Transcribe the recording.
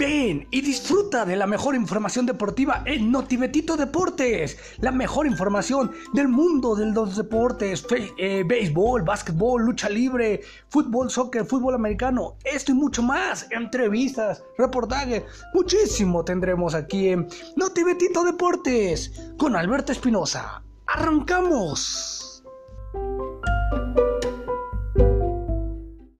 Ven y disfruta de la mejor información deportiva en Notibetito Deportes. La mejor información del mundo de los deportes. Eh, béisbol, básquetbol, lucha libre, fútbol, soccer, fútbol americano. Esto y mucho más. Entrevistas, reportajes. Muchísimo tendremos aquí en Notibetito Deportes con Alberto Espinosa. ¡Arrancamos!